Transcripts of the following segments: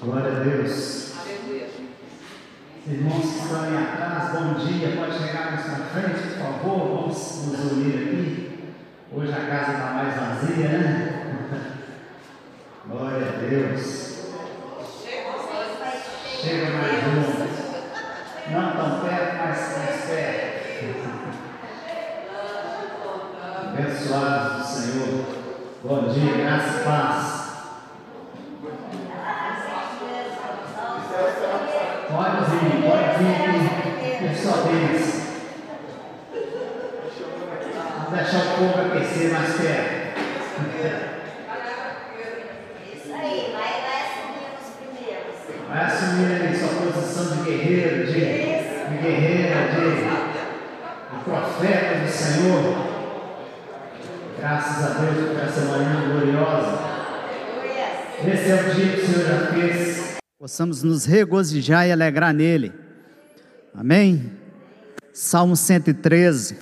Glória a Deus. Irmãos que estão aí atrás, bom dia. Pode chegar mais para frente, por favor. Vamos nos unir aqui. Hoje a casa está mais vazia, né? Glória a Deus. Chega mais um. Não tão perto, mas mais perto. Abençoados do Senhor. Bom dia, graça e paz. Pode vir, pode vir, por sua vez. Vamos deixar o povo aquecer mais perto. Isso aí, vai, vai assumir os primeiros. Vai assumir aí sua posição de guerreiro, de, de guerreira, de, de profeta do Senhor. Graças a Deus por essa manhã gloriosa. Aleluia. Esse é o dia que o Senhor já fez. Possamos nos regozijar e alegrar nele. Amém? Salmo 113.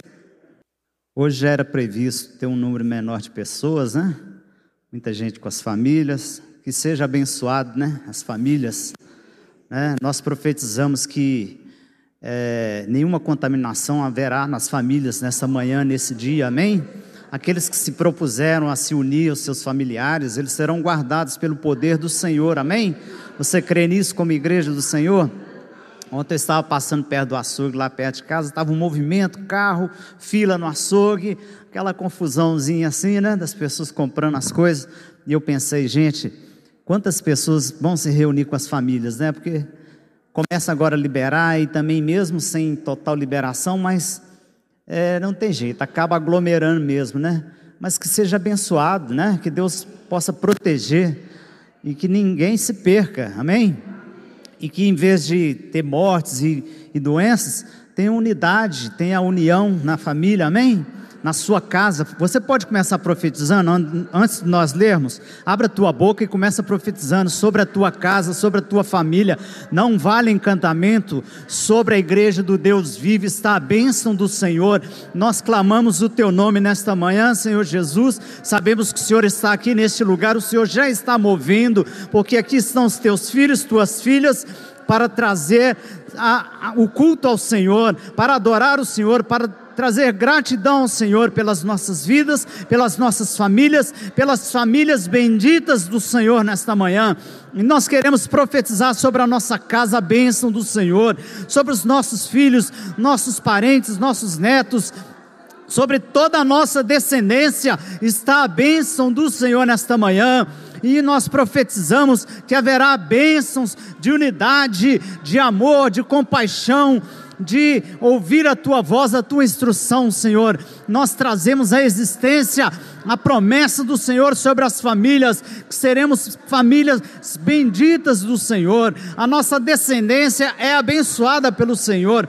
Hoje era previsto ter um número menor de pessoas, né? Muita gente com as famílias. Que seja abençoado, né? As famílias. né? Nós profetizamos que é, nenhuma contaminação haverá nas famílias nessa manhã, nesse dia. Amém? Aqueles que se propuseram a se unir aos seus familiares, eles serão guardados pelo poder do Senhor. Amém? Você crê nisso como igreja do Senhor? Ontem eu estava passando perto do açougue, lá perto de casa, estava um movimento, carro, fila no açougue, aquela confusãozinha assim, né? Das pessoas comprando as coisas. E eu pensei, gente, quantas pessoas vão se reunir com as famílias, né? Porque começa agora a liberar e também mesmo sem total liberação, mas é, não tem jeito, acaba aglomerando mesmo, né? Mas que seja abençoado, né? Que Deus possa proteger e que ninguém se perca, amém? E que em vez de ter mortes e, e doenças, tenha unidade, tenha união na família, amém? Na sua casa, você pode começar profetizando an- antes de nós lermos. Abra a tua boca e começa profetizando sobre a tua casa, sobre a tua família. Não vale encantamento sobre a igreja do Deus vivo, está a bênção do Senhor. Nós clamamos o teu nome nesta manhã, Senhor Jesus. Sabemos que o Senhor está aqui neste lugar, o Senhor já está movendo, porque aqui estão os teus filhos, tuas filhas para trazer a- a- o culto ao Senhor, para adorar o Senhor, para trazer gratidão ao Senhor pelas nossas vidas, pelas nossas famílias, pelas famílias benditas do Senhor nesta manhã. E nós queremos profetizar sobre a nossa casa a bênção do Senhor, sobre os nossos filhos, nossos parentes, nossos netos, sobre toda a nossa descendência está a bênção do Senhor nesta manhã. E nós profetizamos que haverá bênçãos de unidade, de amor, de compaixão, de ouvir a tua voz, a tua instrução, Senhor. Nós trazemos à existência a promessa do Senhor sobre as famílias, que seremos famílias benditas do Senhor. A nossa descendência é abençoada pelo Senhor.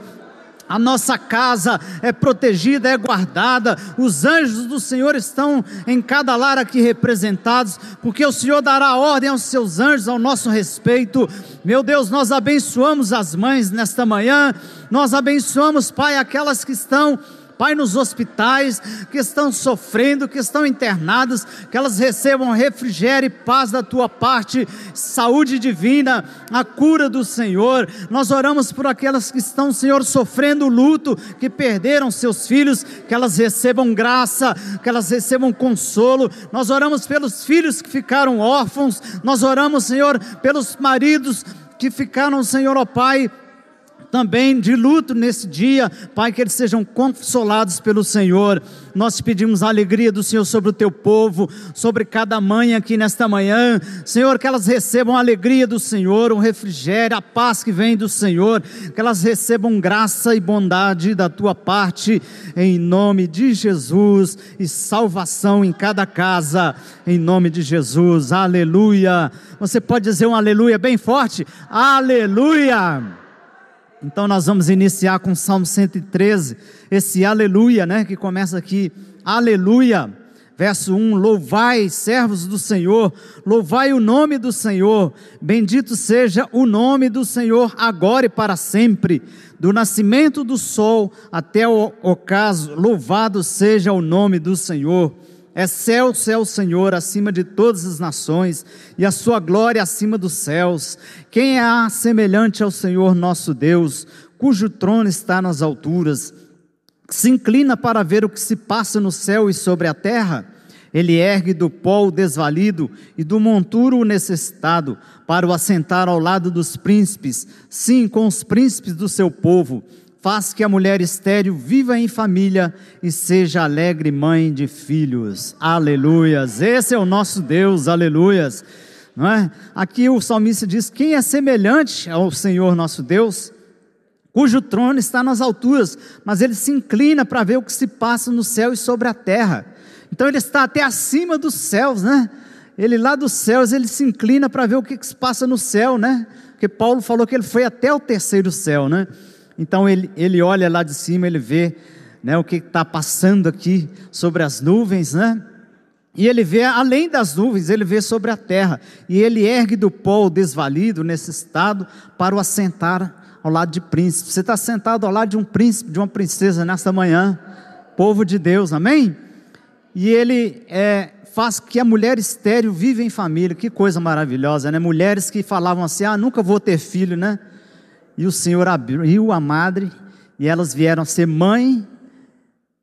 A nossa casa é protegida, é guardada. Os anjos do Senhor estão em cada lar aqui representados, porque o Senhor dará ordem aos seus anjos ao nosso respeito. Meu Deus, nós abençoamos as mães nesta manhã. Nós abençoamos, Pai, aquelas que estão Pai, nos hospitais que estão sofrendo, que estão internadas, que elas recebam refrigério e paz da tua parte, saúde divina, a cura do Senhor. Nós oramos por aquelas que estão, Senhor, sofrendo luto, que perderam seus filhos, que elas recebam graça, que elas recebam consolo. Nós oramos pelos filhos que ficaram órfãos, nós oramos, Senhor, pelos maridos que ficaram, Senhor, ó Pai, também de luto nesse dia, Pai, que eles sejam consolados pelo Senhor. Nós te pedimos a alegria do Senhor sobre o teu povo, sobre cada mãe aqui nesta manhã. Senhor, que elas recebam a alegria do Senhor, um refrigério, a paz que vem do Senhor, que elas recebam graça e bondade da tua parte, em nome de Jesus, e salvação em cada casa, em nome de Jesus. Aleluia. Você pode dizer um aleluia bem forte? Aleluia. Então nós vamos iniciar com o Salmo 113, esse aleluia, né, que começa aqui, aleluia. Verso 1: Louvai, servos do Senhor, louvai o nome do Senhor, bendito seja o nome do Senhor, agora e para sempre, do nascimento do sol até o ocaso, louvado seja o nome do Senhor. É céu, céu, Senhor, acima de todas as nações, e a sua glória acima dos céus. Quem é semelhante ao Senhor nosso Deus, cujo trono está nas alturas, se inclina para ver o que se passa no céu e sobre a terra? Ele ergue do pó o desvalido e do monturo o necessitado, para o assentar ao lado dos príncipes, sim, com os príncipes do seu povo faz que a mulher estéril viva em família e seja alegre mãe de filhos. Aleluias. Esse é o nosso Deus. Aleluias. Não é? Aqui o salmista diz: Quem é semelhante ao Senhor nosso Deus? Cujo trono está nas alturas, mas ele se inclina para ver o que se passa no céu e sobre a terra. Então ele está até acima dos céus, né? Ele lá dos céus, ele se inclina para ver o que se passa no céu, né? Porque Paulo falou que ele foi até o terceiro céu, né? Então ele, ele olha lá de cima, ele vê né, o que está passando aqui sobre as nuvens, né? E ele vê além das nuvens, ele vê sobre a terra. E ele ergue do pó o desvalido, necessitado, para o assentar ao lado de príncipe. Você está sentado ao lado de um príncipe, de uma princesa nesta manhã, povo de Deus, amém? E ele é, faz que a mulher estéril viva em família, que coisa maravilhosa, né? Mulheres que falavam assim: ah, nunca vou ter filho, né? E o Senhor abriu a madre, e elas vieram a ser mãe,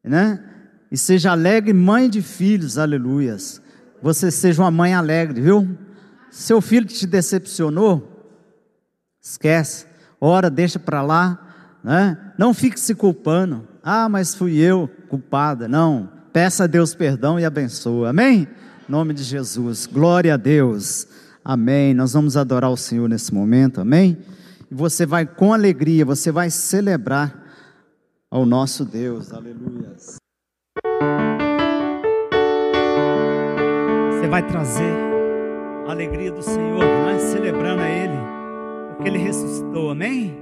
né? E seja alegre, mãe de filhos, aleluias. Você seja uma mãe alegre, viu? Seu filho te decepcionou, esquece, ora, deixa para lá, né? Não fique se culpando. Ah, mas fui eu culpada. Não, peça a Deus perdão e abençoa. Amém? Em nome de Jesus. Glória a Deus. Amém. Nós vamos adorar o Senhor nesse momento. Amém? Você vai com alegria, você vai celebrar ao nosso Deus. Aleluia. Você vai trazer a alegria do Senhor, é? celebrando a Ele, porque Ele ressuscitou, amém?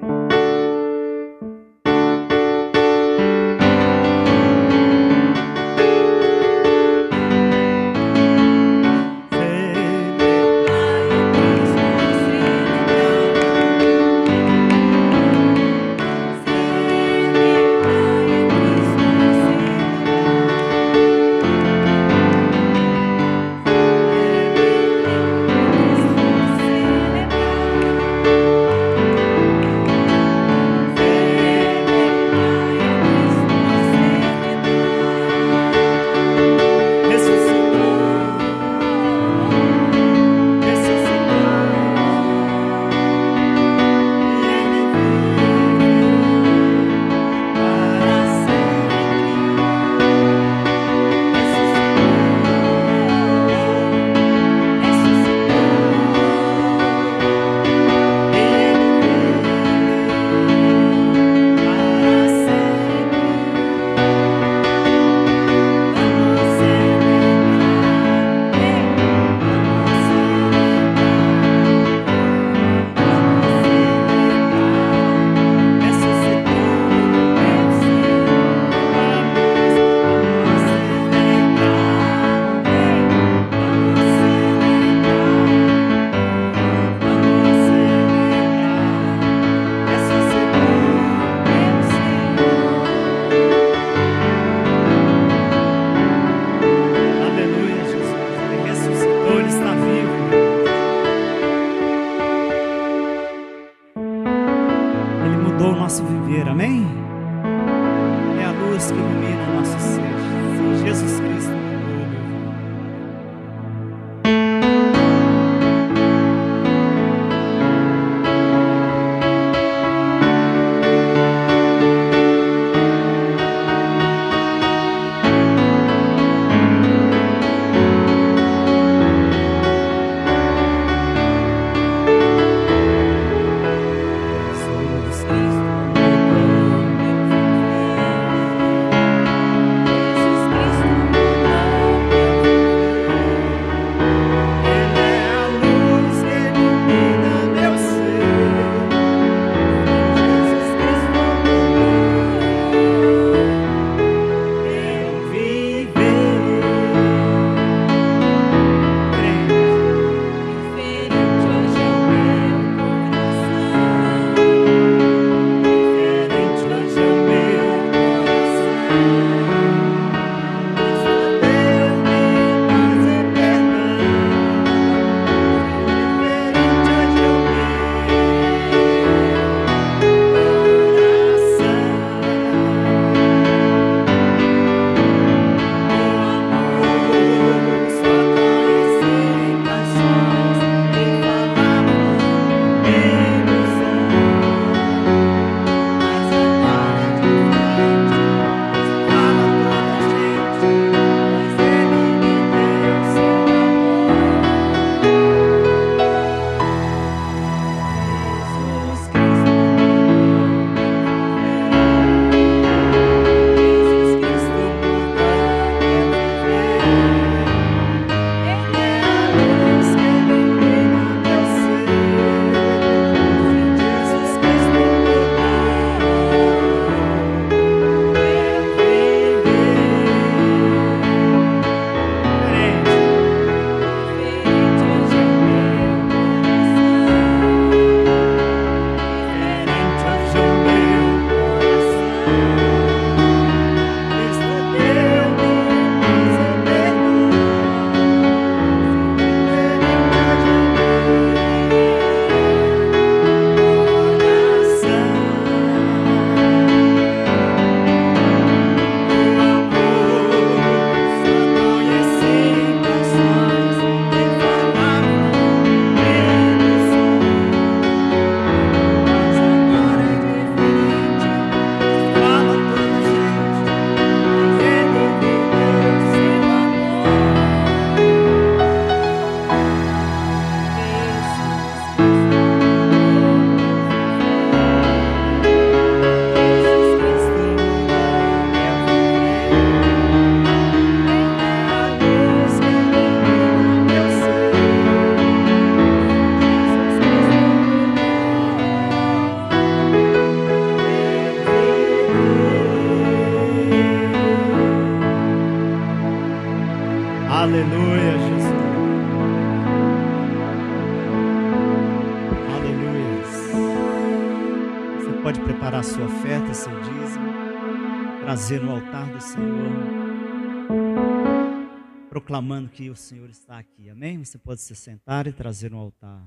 Que o Senhor está aqui. Amém? Você pode se sentar e trazer no altar.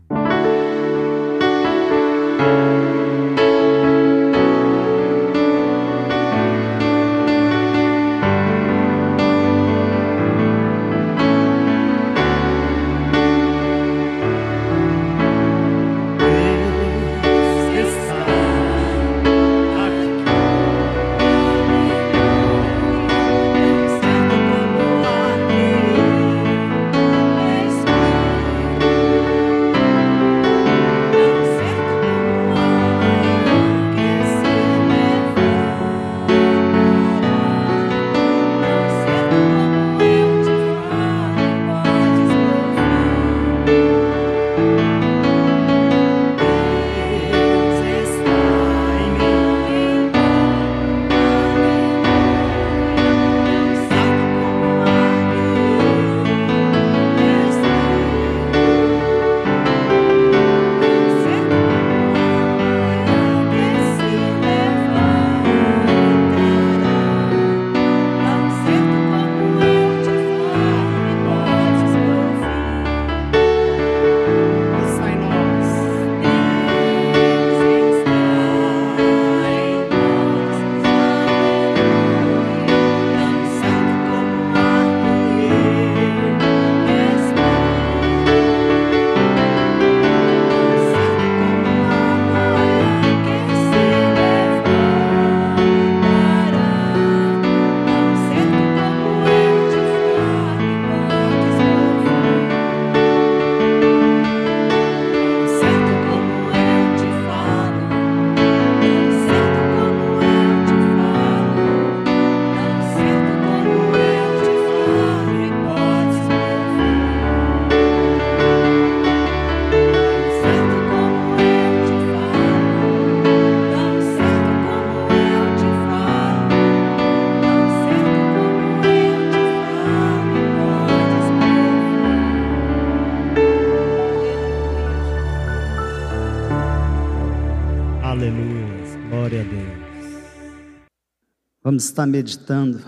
Vamos estar meditando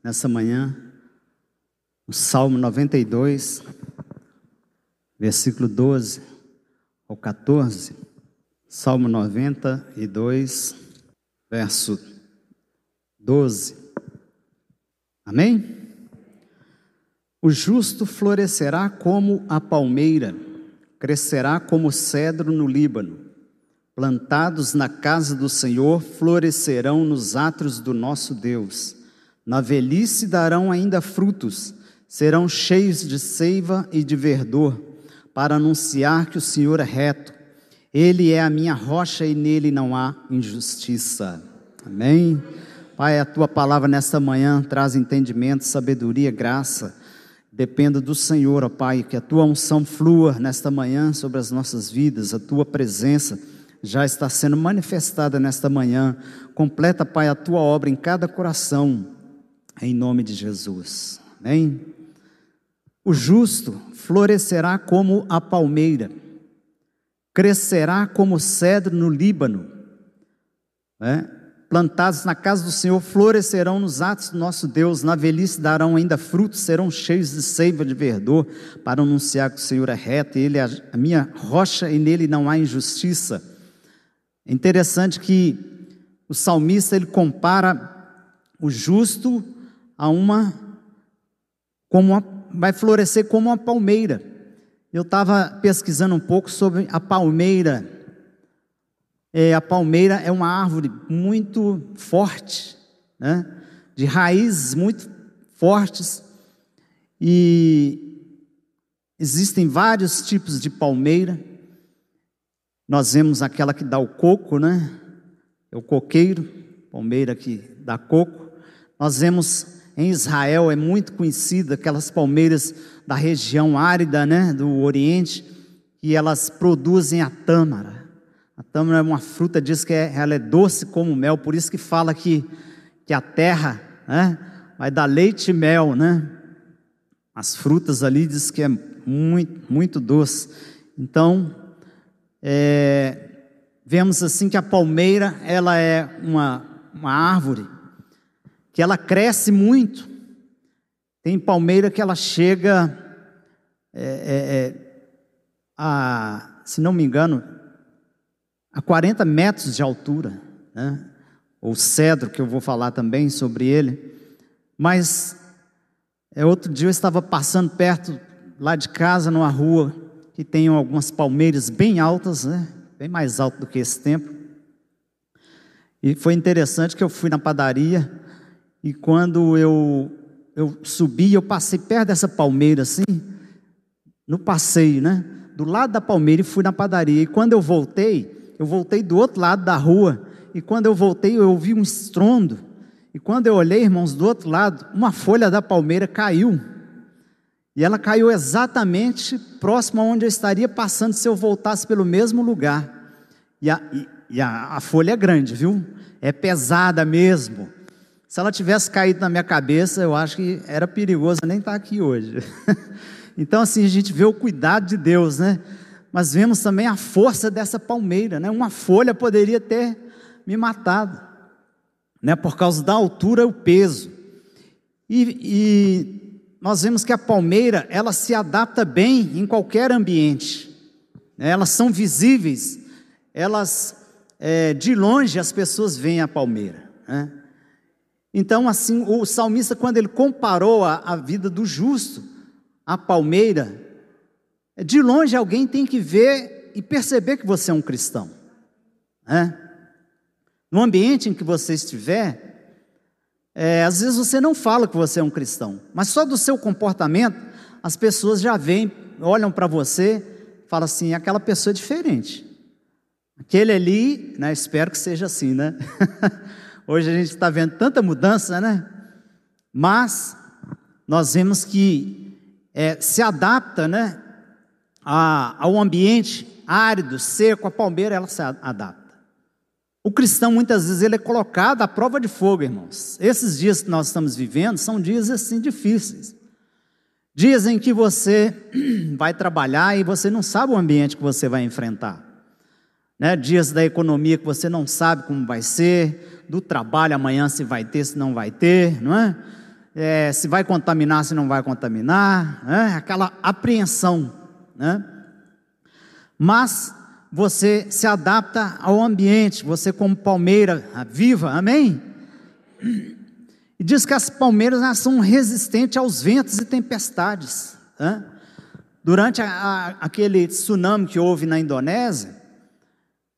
nessa manhã o Salmo 92, versículo 12 ao 14. Salmo 92, verso 12. Amém? O justo florescerá como a palmeira, crescerá como o cedro no Líbano plantados na casa do Senhor, florescerão nos átrios do nosso Deus. Na velhice darão ainda frutos, serão cheios de seiva e de verdor, para anunciar que o Senhor é reto. Ele é a minha rocha e nele não há injustiça. Amém. Pai, a tua palavra nesta manhã traz entendimento, sabedoria, graça. Dependa do Senhor, ó Pai, que a tua unção flua nesta manhã sobre as nossas vidas, a tua presença já está sendo manifestada nesta manhã. Completa, Pai, a tua obra em cada coração, em nome de Jesus. Amém? O justo florescerá como a palmeira, crescerá como cedro no Líbano. Né? Plantados na casa do Senhor, florescerão nos atos do nosso Deus, na velhice darão ainda frutos, serão cheios de seiva de verdor, para anunciar que o Senhor é reto, e Ele é a minha rocha e nele não há injustiça. É interessante que o salmista ele compara o justo a uma como uma, vai florescer como uma palmeira. Eu estava pesquisando um pouco sobre a palmeira. É, a palmeira é uma árvore muito forte, né? de raízes muito fortes, e existem vários tipos de palmeira. Nós vemos aquela que dá o coco, né? É o coqueiro, palmeira que dá coco. Nós vemos em Israel, é muito conhecida aquelas palmeiras da região árida, né? Do Oriente, que elas produzem a tâmara. A tâmara é uma fruta, diz que é, ela é doce como mel, por isso que fala que, que a terra, né? Vai dar leite e mel, né? As frutas ali diz que é muito, muito doce. Então, é, vemos assim que a palmeira ela é uma, uma árvore que ela cresce muito. Tem palmeira que ela chega é, é, é, a, se não me engano, a 40 metros de altura, né? ou cedro, que eu vou falar também sobre ele. Mas é, outro dia eu estava passando perto lá de casa, numa rua, que tem algumas palmeiras bem altas, né? bem mais alto do que esse templo. E foi interessante que eu fui na padaria e quando eu, eu subi, eu passei perto dessa palmeira assim, no passeio, né? Do lado da palmeira e fui na padaria. E quando eu voltei, eu voltei do outro lado da rua. E quando eu voltei, eu ouvi um estrondo. E quando eu olhei, irmãos, do outro lado, uma folha da palmeira caiu. E ela caiu exatamente próximo a onde eu estaria passando se eu voltasse pelo mesmo lugar. E a, e, e a, a folha é grande, viu? É pesada mesmo. Se ela tivesse caído na minha cabeça, eu acho que era perigoso nem estar aqui hoje. então, assim, a gente vê o cuidado de Deus, né? Mas vemos também a força dessa palmeira, né? Uma folha poderia ter me matado, né? Por causa da altura e o peso. E, e nós vemos que a palmeira, ela se adapta bem em qualquer ambiente. Né? Elas são visíveis, elas, é, de longe as pessoas veem a palmeira, né? Então, assim, o salmista, quando ele comparou a, a vida do justo à palmeira, de longe alguém tem que ver e perceber que você é um cristão. Né? No ambiente em que você estiver, é, às vezes você não fala que você é um cristão, mas só do seu comportamento, as pessoas já vêm, olham para você, falam assim: aquela pessoa é diferente. Aquele ali, né, espero que seja assim, né? Hoje a gente está vendo tanta mudança, né? Mas nós vemos que é, se adapta, né? A, ao ambiente árido, seco, a palmeira ela se adapta. O cristão muitas vezes ele é colocado à prova de fogo, irmãos. Esses dias que nós estamos vivendo são dias assim difíceis. Dias em que você vai trabalhar e você não sabe o ambiente que você vai enfrentar. Né? Dias da economia que você não sabe como vai ser, do trabalho amanhã se vai ter, se não vai ter, não é? é se vai contaminar, se não vai contaminar, né? aquela apreensão, né? Mas você se adapta ao ambiente, você como palmeira viva, amém? E diz que as palmeiras são resistentes aos ventos e tempestades. Durante a, a, aquele tsunami que houve na Indonésia,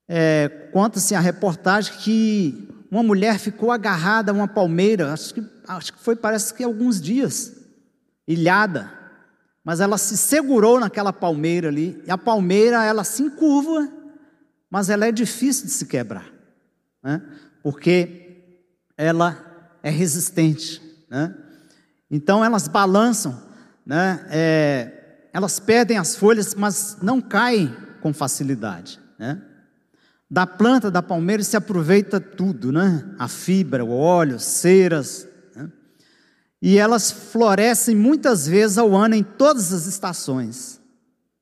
é, conta-se a reportagem que uma mulher ficou agarrada a uma palmeira, acho que, acho que foi, parece que alguns dias, ilhada, mas ela se segurou naquela palmeira ali, e a palmeira ela se encurva, mas ela é difícil de se quebrar, né? porque ela é resistente, né? então elas balançam, né? É, elas perdem as folhas, mas não caem com facilidade, né? Da planta da palmeira se aproveita tudo, né? A fibra, o óleo, ceras. E elas florescem muitas vezes ao ano em todas as estações.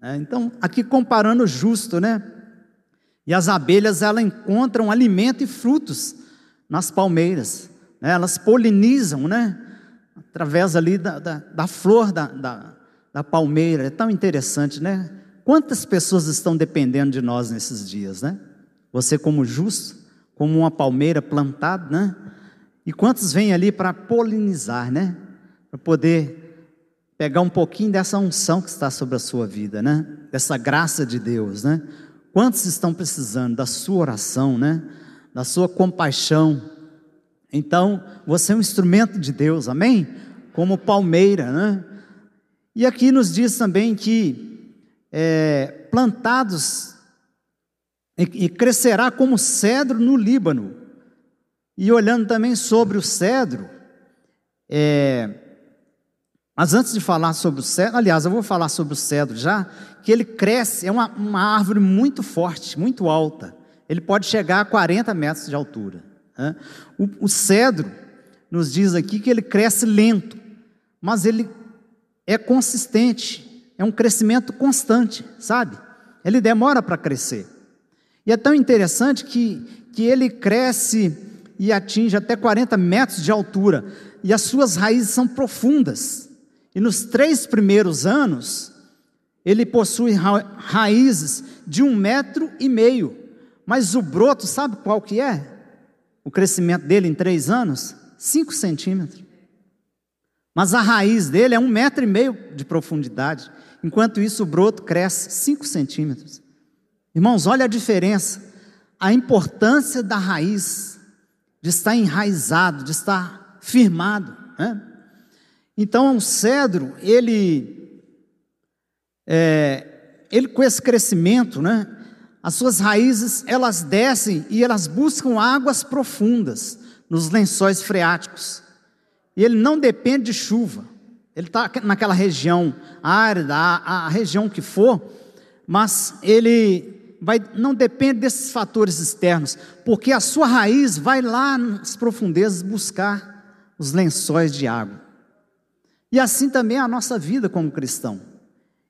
Né? Então, aqui comparando justo, né? E as abelhas, elas encontram alimento e frutos nas palmeiras. Né? Elas polinizam, né? Através ali da, da, da flor da, da, da palmeira. É tão interessante, né? Quantas pessoas estão dependendo de nós nesses dias, né? Você como justo, como uma palmeira plantada, né? E quantos vêm ali para polinizar, né? Para poder pegar um pouquinho dessa unção que está sobre a sua vida, né? Dessa graça de Deus, né? Quantos estão precisando da sua oração, né? Da sua compaixão. Então, você é um instrumento de Deus, amém? Como palmeira, né? E aqui nos diz também que é, plantados e crescerá como cedro no Líbano. E olhando também sobre o cedro, é, mas antes de falar sobre o cedro, aliás, eu vou falar sobre o cedro já, que ele cresce, é uma, uma árvore muito forte, muito alta. Ele pode chegar a 40 metros de altura. Né? O, o cedro nos diz aqui que ele cresce lento, mas ele é consistente, é um crescimento constante, sabe? Ele demora para crescer. E é tão interessante que, que ele cresce e atinge até 40 metros de altura, e as suas raízes são profundas. E nos três primeiros anos, ele possui ra raízes de um metro e meio. Mas o broto, sabe qual que é? O crescimento dele em três anos? Cinco centímetros. Mas a raiz dele é um metro e meio de profundidade. Enquanto isso, o broto cresce cinco centímetros. Irmãos, olha a diferença. A importância da raiz, de estar enraizado, de estar firmado. Né? Então, o cedro, ele, é, ele com esse crescimento, né, as suas raízes, elas descem e elas buscam águas profundas nos lençóis freáticos. E ele não depende de chuva. Ele está naquela região árida, a, a região que for, mas ele vai, não depende desses fatores externos, porque a sua raiz vai lá nas profundezas buscar os lençóis de água. E assim também é a nossa vida como cristão.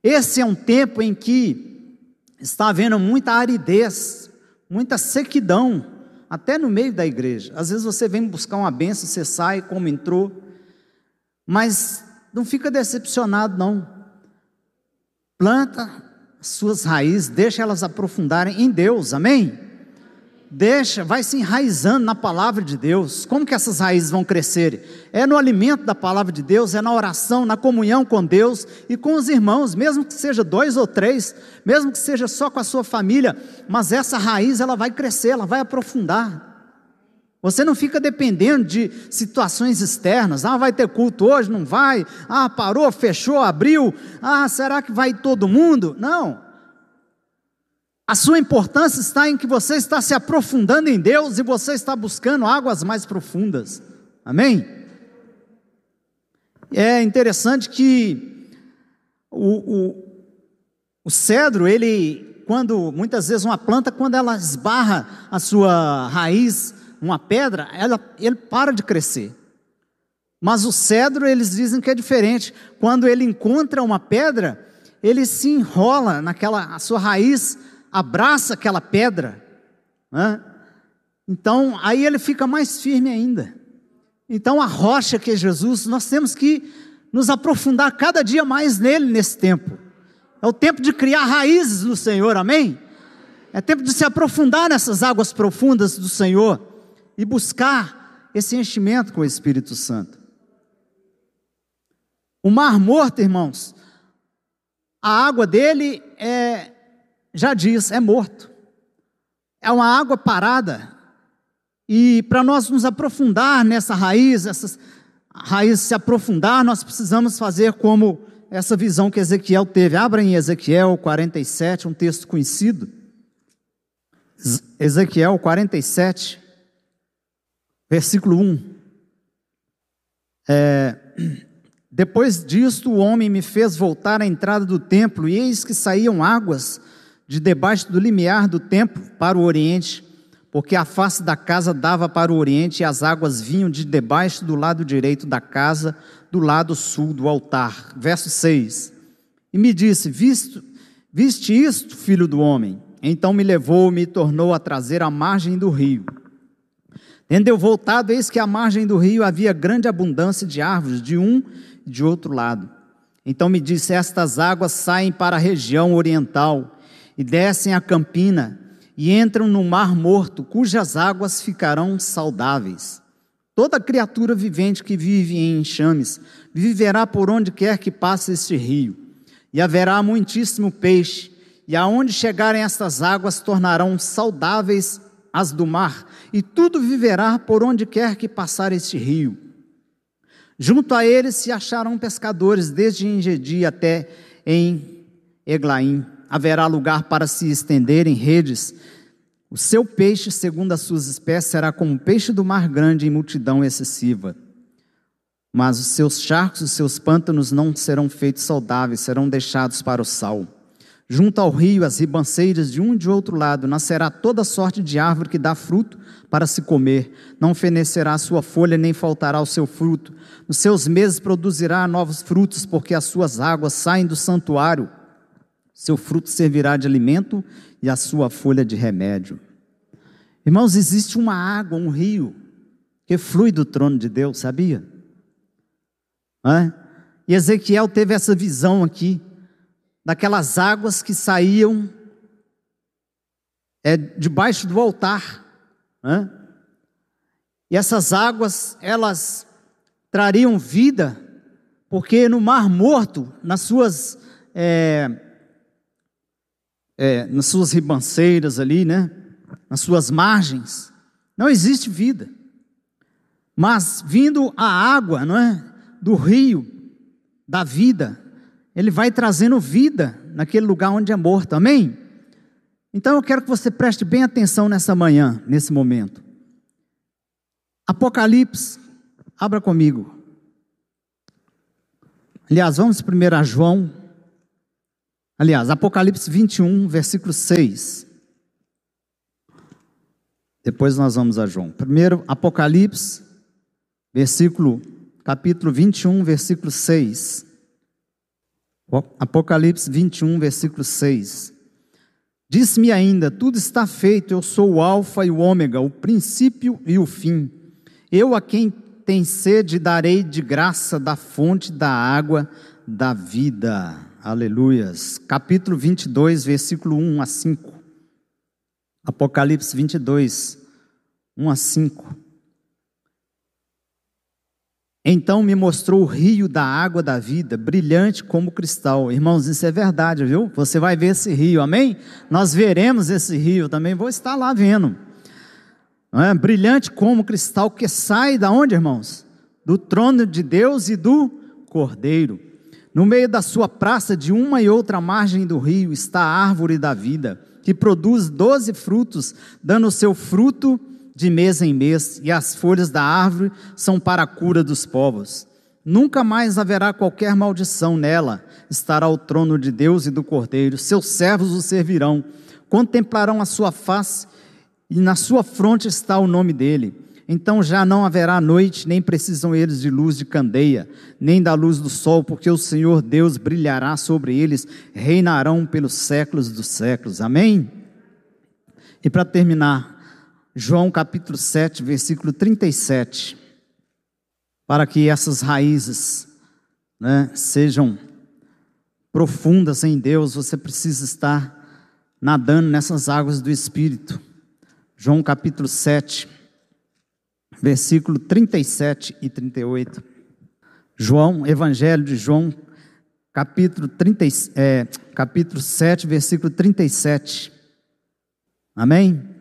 Esse é um tempo em que está havendo muita aridez, muita sequidão, até no meio da igreja. Às vezes você vem buscar uma benção, você sai como entrou, mas não fica decepcionado, não. Planta suas raízes, deixa elas aprofundarem em Deus, amém? Deixa, vai se enraizando na palavra de Deus. Como que essas raízes vão crescer? É no alimento da palavra de Deus, é na oração, na comunhão com Deus e com os irmãos, mesmo que seja dois ou três, mesmo que seja só com a sua família, mas essa raiz ela vai crescer, ela vai aprofundar. Você não fica dependendo de situações externas. Ah, vai ter culto hoje, não vai? Ah, parou, fechou, abriu. Ah, será que vai todo mundo? Não. A sua importância está em que você está se aprofundando em Deus e você está buscando águas mais profundas. Amém? É interessante que o, o, o cedro, ele, quando muitas vezes uma planta, quando ela esbarra a sua raiz, uma pedra, ela, ele para de crescer. Mas o cedro, eles dizem que é diferente. Quando ele encontra uma pedra, ele se enrola naquela, a sua raiz abraça aquela pedra, né? então aí ele fica mais firme ainda. Então a rocha que é Jesus, nós temos que nos aprofundar cada dia mais nele nesse tempo. É o tempo de criar raízes no Senhor, amém? É tempo de se aprofundar nessas águas profundas do Senhor e buscar esse enchimento com o Espírito Santo. O mar morto, irmãos, a água dele é já diz, é morto. É uma água parada. E para nós nos aprofundar nessa raiz, essas raízes se aprofundar, nós precisamos fazer como essa visão que Ezequiel teve. Abra em Ezequiel 47, um texto conhecido. Ezequiel 47, versículo 1. É, Depois disto, o homem me fez voltar à entrada do templo, e eis que saíam águas de debaixo do limiar do templo para o oriente, porque a face da casa dava para o oriente e as águas vinham de debaixo do lado direito da casa, do lado sul do altar. Verso 6. E me disse: Visto, Viste isto, filho do homem? Então me levou e me tornou a trazer à margem do rio. Tendo eu voltado, eis que à margem do rio havia grande abundância de árvores, de um e de outro lado. Então me disse: Estas águas saem para a região oriental e descem a campina e entram no mar morto, cujas águas ficarão saudáveis. Toda criatura vivente que vive em enxames viverá por onde quer que passe este rio, e haverá muitíssimo peixe, e aonde chegarem estas águas tornarão saudáveis as do mar, e tudo viverá por onde quer que passar este rio. Junto a eles se acharão pescadores, desde Engedi até em Eglaim haverá lugar para se estender em redes. O seu peixe, segundo as suas espécies, será como o peixe do mar grande em multidão excessiva. Mas os seus charcos os seus pântanos não serão feitos saudáveis, serão deixados para o sal. Junto ao rio, as ribanceiras de um e de outro lado, nascerá toda sorte de árvore que dá fruto para se comer. Não fenecerá a sua folha, nem faltará o seu fruto. Nos seus meses produzirá novos frutos, porque as suas águas saem do santuário Seu fruto servirá de alimento e a sua folha de remédio. Irmãos, existe uma água, um rio, que flui do trono de Deus, sabia? É? E Ezequiel teve essa visão aqui, daquelas águas que saíam é, debaixo do altar. É? E essas águas, elas trariam vida, porque no Mar Morto, nas suas, é, é, nas suas ribanceiras ali, né? nas suas margens, não existe vida. Mas vindo a água, não é, do rio da vida, ele vai trazendo vida naquele lugar onde é morto. Amém? Então eu quero que você preste bem atenção nessa manhã, nesse momento. Apocalipse, abra comigo. Aliás, vamos primeiro a João. Aliás, Apocalipse 21, versículo 6. Depois nós vamos a João. Primeiro, Apocalipse, versículo, capítulo 21, versículo 6. Apocalipse 21, versículo 6. Disse-me ainda: Tudo está feito, eu sou o Alfa e o Ômega, o princípio e o fim. Eu a quem tem sede darei de graça da fonte da água da vida. Aleluias. Capítulo 22, versículo 1 a 5. Apocalipse 22, 1 a 5. Então me mostrou o rio da água da vida, brilhante como cristal. Irmãos, isso é verdade, viu? Você vai ver esse rio, amém? Nós veremos esse rio também, vou estar lá vendo. É? Brilhante como cristal, que sai da onde, irmãos? Do trono de Deus e do Cordeiro. No meio da sua praça, de uma e outra margem do rio, está a árvore da vida que produz doze frutos, dando o seu fruto de mês em mês, e as folhas da árvore são para a cura dos povos. Nunca mais haverá qualquer maldição nela, estará o trono de Deus e do Cordeiro, seus servos o servirão, contemplarão a sua face, e na sua fronte está o nome dele. Então já não haverá noite, nem precisam eles de luz de candeia, nem da luz do sol, porque o Senhor Deus brilhará sobre eles, reinarão pelos séculos dos séculos. Amém? E para terminar, João capítulo 7, versículo 37. Para que essas raízes né, sejam profundas em Deus, você precisa estar nadando nessas águas do Espírito. João capítulo 7 versículo 37 e 38. João, Evangelho de João, capítulo, 30, é, capítulo 7, versículo 37. Amém?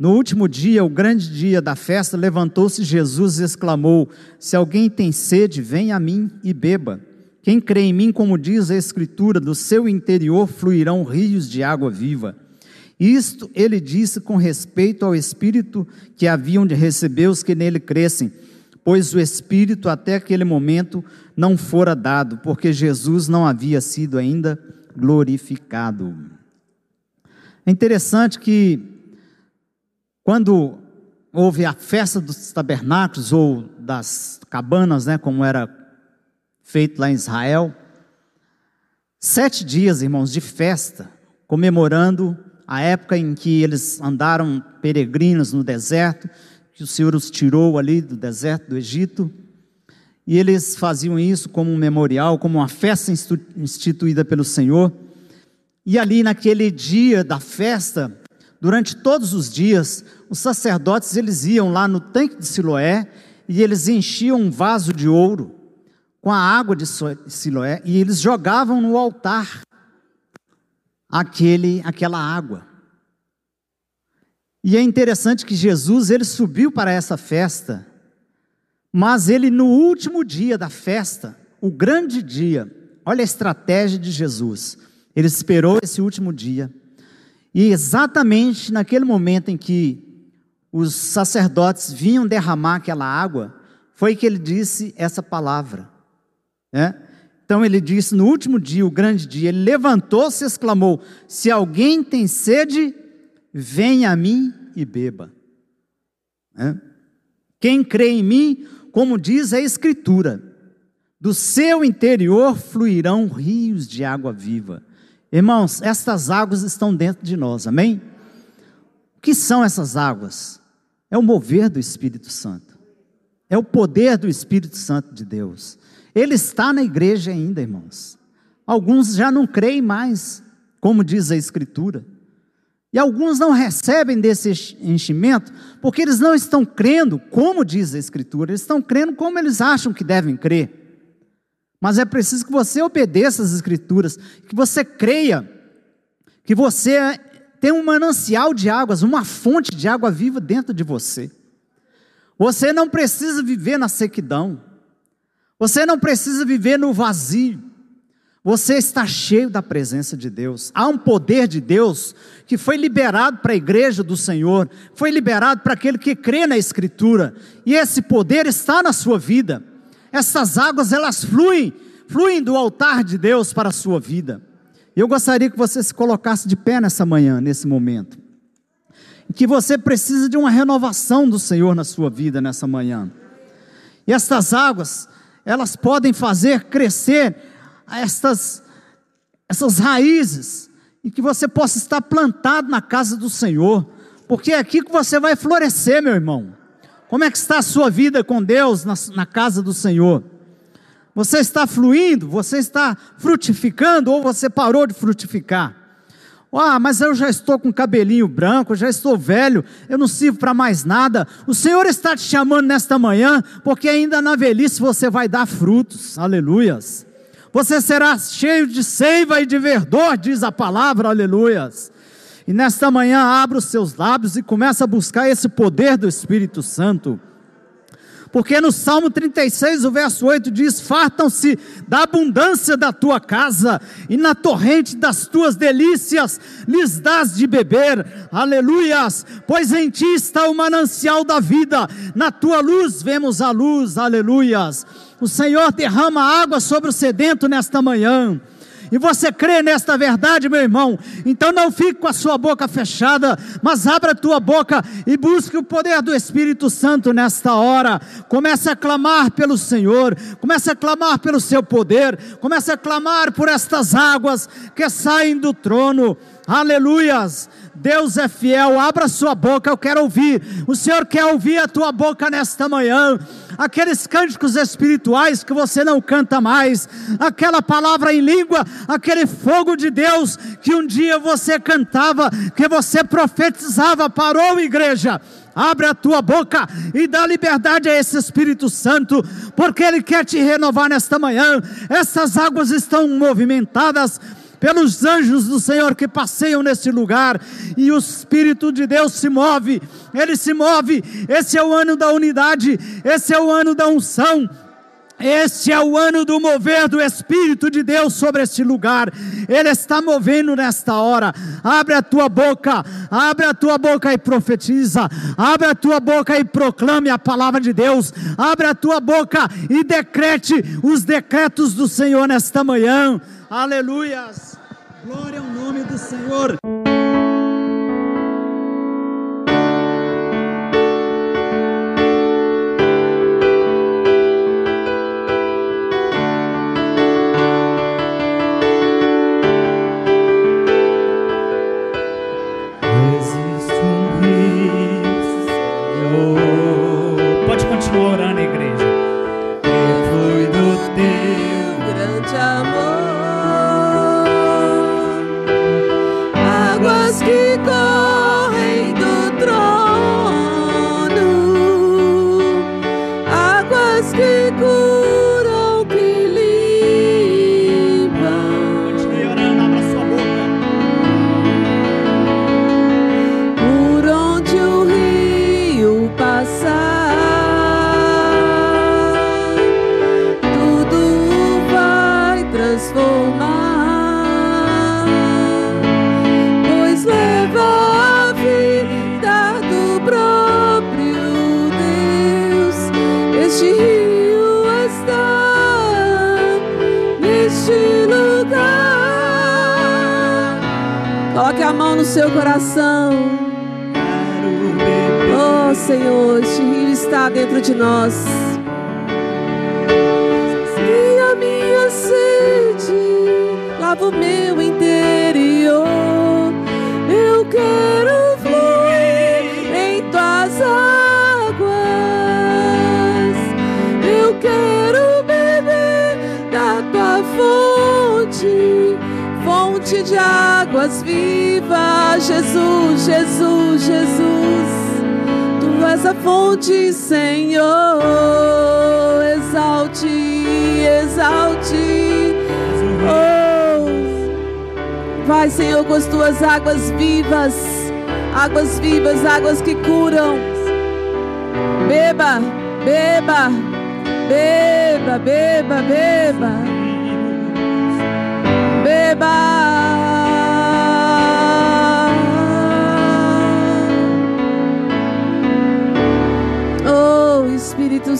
No último dia, o grande dia da festa, levantou-se Jesus e exclamou: Se alguém tem sede, venha a mim e beba. Quem crê em mim, como diz a Escritura, do seu interior fluirão rios de água viva. Isto ele disse com respeito ao Espírito que haviam de receber os que nele crescem, pois o Espírito até aquele momento não fora dado, porque Jesus não havia sido ainda glorificado. É interessante que, quando houve a festa dos tabernáculos ou das cabanas, né, como era feito lá em Israel, sete dias, irmãos, de festa, comemorando a época em que eles andaram peregrinos no deserto, que o Senhor os tirou ali do deserto do Egito, e eles faziam isso como um memorial, como uma festa instituída pelo Senhor. E ali naquele dia da festa, durante todos os dias, os sacerdotes eles iam lá no tanque de Siloé e eles enchiam um vaso de ouro com a água de Siloé e eles jogavam no altar aquele, aquela água. E é interessante que Jesus ele subiu para essa festa, mas ele no último dia da festa, o grande dia, olha a estratégia de Jesus. Ele esperou esse último dia. E exatamente naquele momento em que os sacerdotes vinham derramar aquela água, foi que ele disse essa palavra. Né? Então ele disse no último dia, o grande dia, ele levantou-se e exclamou: Se alguém tem sede, venha a mim e beba. É? Quem crê em mim, como diz a Escritura, do seu interior fluirão rios de água viva. Irmãos, estas águas estão dentro de nós, amém? O que são essas águas? É o mover do Espírito Santo, é o poder do Espírito Santo de Deus. Ele está na igreja ainda, irmãos. Alguns já não creem mais, como diz a Escritura. E alguns não recebem desse enchimento porque eles não estão crendo como diz a Escritura, eles estão crendo como eles acham que devem crer. Mas é preciso que você obedeça às Escrituras, que você creia, que você tem um manancial de águas, uma fonte de água viva dentro de você. Você não precisa viver na sequidão, você não precisa viver no vazio. Você está cheio da presença de Deus. Há um poder de Deus que foi liberado para a igreja do Senhor, foi liberado para aquele que crê na Escritura, e esse poder está na sua vida. Essas águas, elas fluem, fluem do altar de Deus para a sua vida. Eu gostaria que você se colocasse de pé nessa manhã, nesse momento. Que você precisa de uma renovação do Senhor na sua vida nessa manhã. E estas águas, elas podem fazer crescer estas, essas raízes e que você possa estar plantado na casa do Senhor, porque é aqui que você vai florescer, meu irmão. Como é que está a sua vida com Deus na, na casa do Senhor? Você está fluindo? Você está frutificando ou você parou de frutificar? Ah, mas eu já estou com cabelinho branco, já estou velho, eu não sirvo para mais nada. O Senhor está te chamando nesta manhã, porque ainda na velhice você vai dar frutos. Aleluias você será cheio de seiva e de verdor, diz a palavra, aleluias. E nesta manhã, abra os seus lábios e começa a buscar esse poder do Espírito Santo. Porque no Salmo 36, o verso 8 diz: Fartam-se da abundância da tua casa, e na torrente das tuas delícias lhes dás de beber, aleluias, pois em ti está o manancial da vida, na tua luz vemos a luz, aleluias. O Senhor derrama água sobre o sedento nesta manhã. E você crê nesta verdade, meu irmão? Então não fique com a sua boca fechada, mas abra a tua boca e busque o poder do Espírito Santo nesta hora. Comece a clamar pelo Senhor, comece a clamar pelo seu poder, comece a clamar por estas águas que saem do trono. Aleluias! Deus é fiel, abra sua boca, eu quero ouvir. O Senhor quer ouvir a tua boca nesta manhã. Aqueles cânticos espirituais que você não canta mais, aquela palavra em língua, aquele fogo de Deus que um dia você cantava, que você profetizava, parou, igreja. Abre a tua boca e dá liberdade a esse Espírito Santo, porque Ele quer te renovar nesta manhã. Essas águas estão movimentadas pelos anjos do Senhor que passeiam nesse lugar, e o Espírito de Deus se move, ele se move. Esse é o ano da unidade, esse é o ano da unção. Este é o ano do mover do Espírito de Deus sobre este lugar. Ele está movendo nesta hora. Abre a tua boca, abre a tua boca e profetiza. Abre a tua boca e proclame a palavra de Deus. Abre a tua boca e decrete os decretos do Senhor nesta manhã. Aleluias. Glória ao nome do Senhor.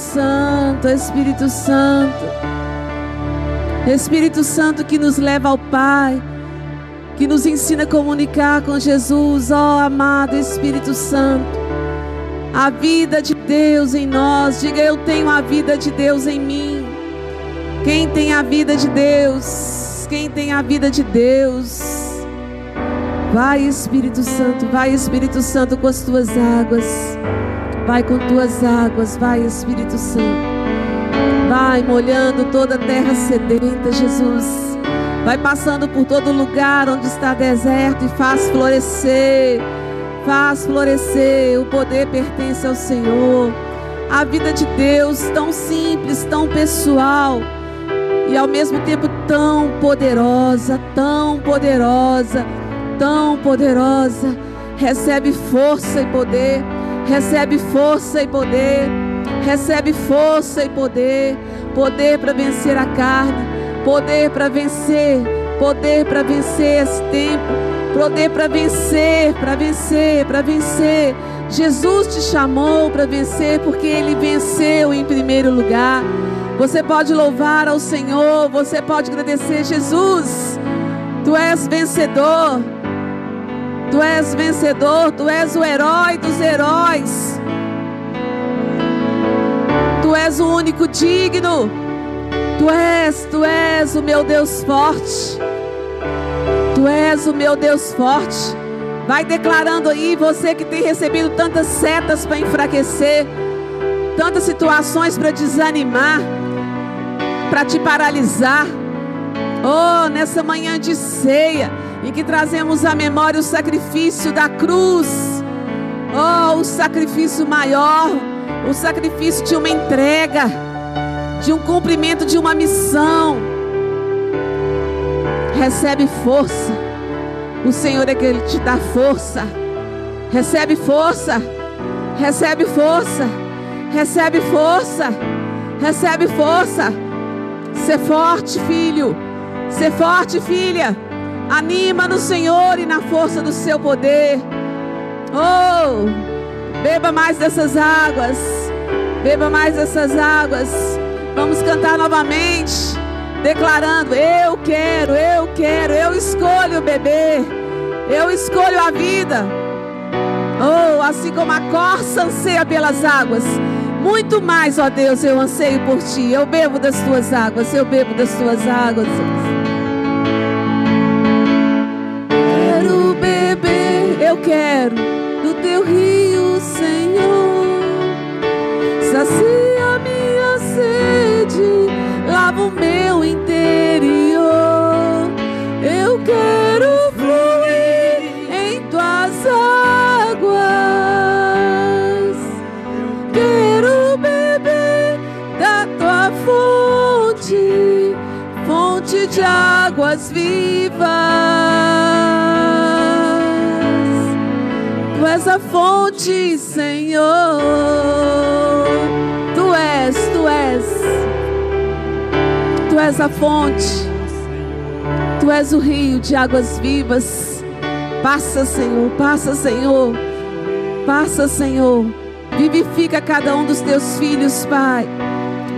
Santo, Espírito Santo. Espírito Santo que nos leva ao Pai, que nos ensina a comunicar com Jesus, ó oh, amado Espírito Santo. A vida de Deus em nós, diga eu tenho a vida de Deus em mim. Quem tem a vida de Deus? Quem tem a vida de Deus? Vai Espírito Santo, vai Espírito Santo com as tuas águas. Vai com tuas águas, vai Espírito Santo. Vai molhando toda a terra sedenta, Jesus. Vai passando por todo lugar onde está deserto e faz florescer. Faz florescer. O poder pertence ao Senhor. A vida de Deus tão simples, tão pessoal e ao mesmo tempo tão poderosa, tão poderosa, tão poderosa. Recebe força e poder. Recebe força e poder recebe força e poder, poder para vencer a carne, poder para vencer, poder para vencer esse tempo, poder para vencer, para vencer, para vencer. Jesus te chamou para vencer porque ele venceu em primeiro lugar. Você pode louvar ao Senhor, você pode agradecer Jesus. Tu és vencedor. Tu és vencedor, tu és o herói dos heróis. Tu és o único digno. Tu és, tu és o meu Deus forte. Tu és o meu Deus forte. Vai declarando aí, você que tem recebido tantas setas para enfraquecer, tantas situações para desanimar, para te paralisar. Oh, nessa manhã de ceia, em que trazemos à memória o sacrifício da cruz. Oh, o sacrifício maior o sacrifício de uma entrega, de um cumprimento de uma missão. Recebe força. O Senhor é que Ele te dá força. Recebe força. Recebe força. Recebe força. Recebe força. Ser forte, filho. Ser forte, filha. Anima no Senhor e na força do seu poder. Oh! Beba mais dessas águas. Beba mais dessas águas. Vamos cantar novamente, declarando: Eu quero, eu quero, eu escolho beber. Eu escolho a vida. Oh, assim como a corça anseia pelas águas, muito mais, ó Deus, eu anseio por ti. Eu bebo das tuas águas, eu bebo das tuas águas. Quero do teu rio. Senhor, sacia minha sede, lava o meu interior. Eu quero fluir em tuas águas, quero beber da tua fonte, fonte de águas vivas. Fonte, Senhor. Tu és, tu és. Tu és a fonte. Tu és o rio de águas vivas. Passa, Senhor, passa, Senhor. Passa, Senhor. Vivifica cada um dos teus filhos, Pai.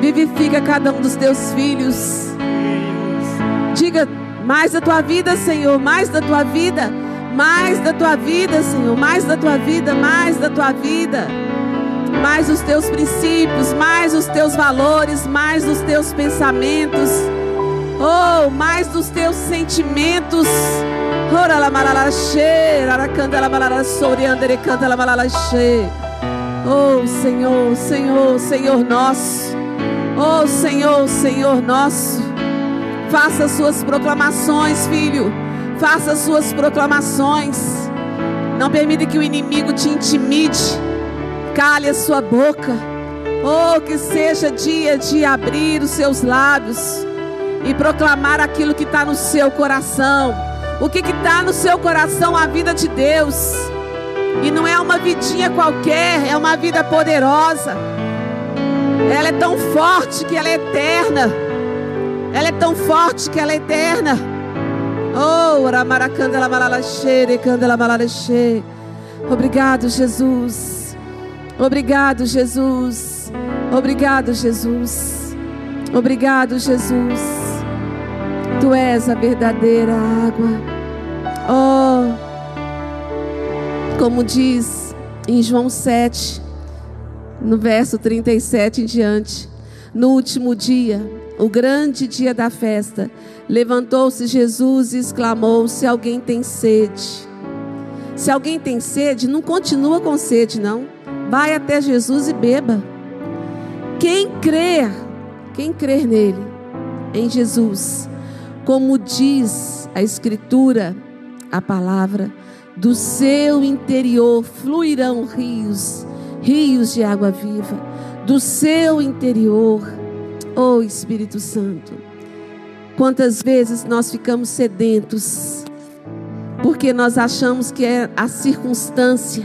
Vivifica cada um dos teus filhos. Diga mais da tua vida, Senhor, mais da tua vida mais da tua vida, Senhor, mais da tua vida, mais da tua vida, mais os teus princípios, mais os teus valores, mais os teus pensamentos, oh, mais dos teus sentimentos. Oh Senhor, Senhor, Senhor nosso, oh Senhor, Senhor nosso, faça suas proclamações, filho. Faça suas proclamações. Não permita que o inimigo te intimide. Cale a sua boca. Oh, que seja dia de abrir os seus lábios e proclamar aquilo que está no seu coração. O que está no seu coração? A vida de Deus. E não é uma vidinha qualquer, é uma vida poderosa. Ela é tão forte que ela é eterna. Ela é tão forte que ela é eterna. Oh, Candela Malalaxere. Obrigado, Jesus. Obrigado, Jesus. Obrigado, Jesus. Obrigado, Jesus. Tu és a verdadeira água. Oh, como diz em João 7, no verso 37 em diante, no último dia, o grande dia da festa, levantou-se Jesus e exclamou: Se alguém tem sede, se alguém tem sede, não continua com sede, não. Vai até Jesus e beba. Quem crer, quem crer nele, em Jesus, como diz a Escritura, a palavra, do seu interior fluirão rios, rios de água viva, do seu interior, ó oh Espírito Santo. Quantas vezes nós ficamos sedentos, porque nós achamos que é a circunstância,